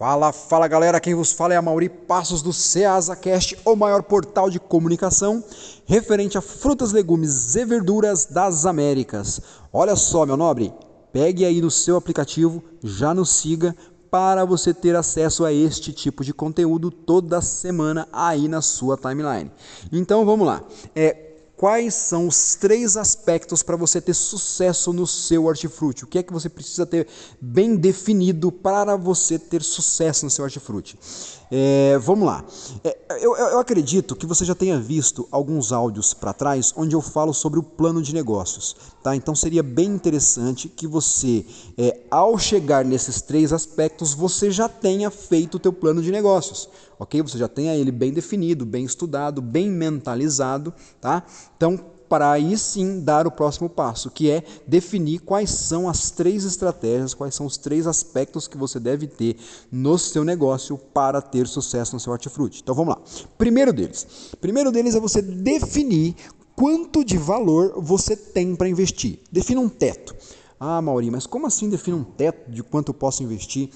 Fala, fala galera, quem vos fala é a Mauri Passos do CeasaCast, o maior portal de comunicação referente a frutas, legumes e verduras das Américas. Olha só, meu nobre, pegue aí no seu aplicativo, já nos siga para você ter acesso a este tipo de conteúdo toda semana aí na sua timeline. Então vamos lá. É, quais são os três aspectos para você ter sucesso no seu hortifruti? O que é que você precisa ter bem definido para você ter sucesso no seu hortifruti? É, vamos lá. É, eu, eu, acredito que você já tenha visto alguns áudios para trás onde eu falo sobre o plano de negócios. Tá? Então seria bem interessante que você, é, ao chegar nesses três aspectos, você já tenha feito o teu plano de negócios. Ok? Você já tenha ele bem definido, bem estudado, bem mentalizado. Tá? Então para aí sim dar o próximo passo, que é definir quais são as três estratégias, quais são os três aspectos que você deve ter no seu negócio para ter sucesso no seu hortifruti. Então vamos lá. Primeiro deles, primeiro deles é você definir quanto de valor você tem para investir. Defina um teto. Ah, Mauri, mas como assim defina um teto de quanto eu posso investir?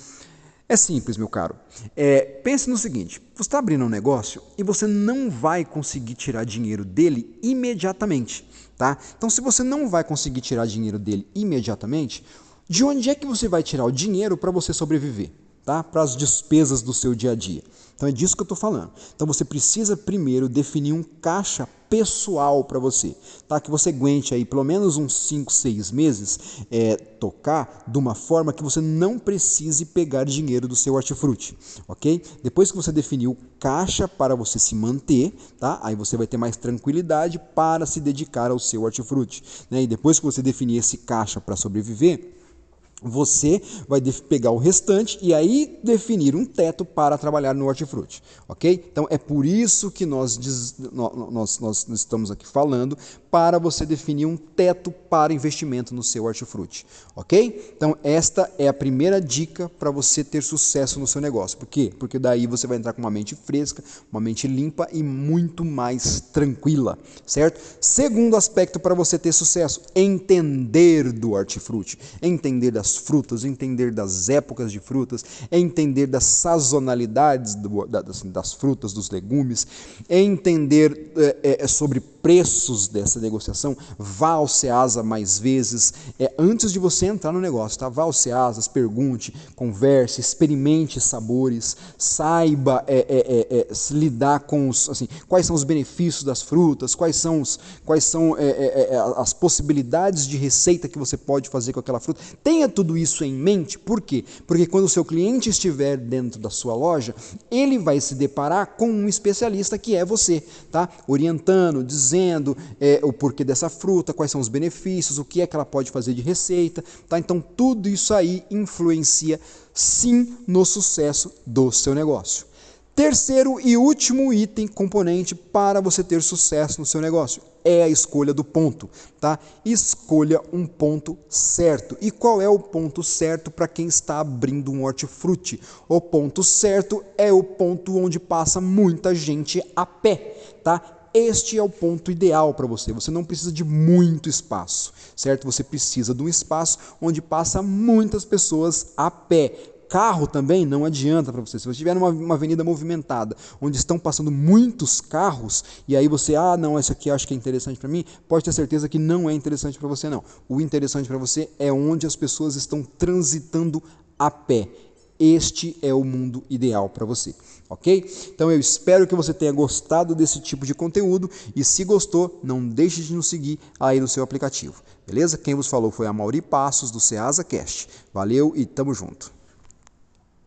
É simples, meu caro. É, pense no seguinte: você está abrindo um negócio e você não vai conseguir tirar dinheiro dele imediatamente. Tá? Então, se você não vai conseguir tirar dinheiro dele imediatamente, de onde é que você vai tirar o dinheiro para você sobreviver? Tá? Para as despesas do seu dia a dia. Então é disso que eu estou falando. Então você precisa primeiro definir um caixa pessoal para você, tá? Que você aguente aí pelo menos uns 5, 6 meses é, tocar de uma forma que você não precise pegar dinheiro do seu hortifruti, ok? Depois que você definir o caixa para você se manter, tá? Aí você vai ter mais tranquilidade para se dedicar ao seu hortifruti, né? E depois que você definir esse caixa para sobreviver, você vai pegar o restante e aí definir um teto para trabalhar no hortifruti, ok? Então é por isso que nós, nós, nós estamos aqui falando para você definir um teto para investimento no seu hortifruti, ok? Então esta é a primeira dica para você ter sucesso no seu negócio. Por quê? Porque daí você vai entrar com uma mente fresca, uma mente limpa e muito mais tranquila, certo? Segundo aspecto para você ter sucesso, entender do hortifruti, entender das frutas, entender das épocas de frutas, entender das sazonalidades do, das, frutas, dos legumes, entender é, é, sobre preços dessa negociação, vá ao Ceasa mais vezes, é, antes de você entrar no negócio, tá? Vá ao Ceasas, pergunte, converse, experimente sabores, saiba é, é, é, é lidar com os, assim, quais são os benefícios das frutas, quais são, os, quais são as possibilidades de receita que você pode fazer com aquela fruta. Tenha tudo isso em mente, por quê? Porque quando o seu cliente estiver dentro da sua loja, ele vai se deparar com um especialista que é você, tá? Orientando, dizendo dizendo é, o porquê dessa fruta, quais são os benefícios, o que é que ela pode fazer de receita. Tá? Então, tudo isso aí influencia sim no sucesso do seu negócio. Terceiro e último item, componente para você ter sucesso no seu negócio é a escolha do ponto, tá? Escolha um ponto certo. E qual é o ponto certo para quem está abrindo um hortifruti? O ponto certo é o ponto onde passa muita gente a pé, tá? Este é o ponto ideal para você. Você não precisa de muito espaço, certo? Você precisa de um espaço onde passa muitas pessoas a pé. Carro também não adianta para você. Se você estiver numa uma avenida movimentada, onde estão passando muitos carros, e aí você, ah, não, essa aqui acho que é interessante para mim, pode ter certeza que não é interessante para você, não. O interessante para você é onde as pessoas estão transitando a pé. Este é o mundo ideal para você, ok? Então eu espero que você tenha gostado desse tipo de conteúdo e se gostou, não deixe de nos seguir aí no seu aplicativo, beleza? Quem vos falou foi a Mauri Passos do Ceasa Cast. Valeu e tamo junto.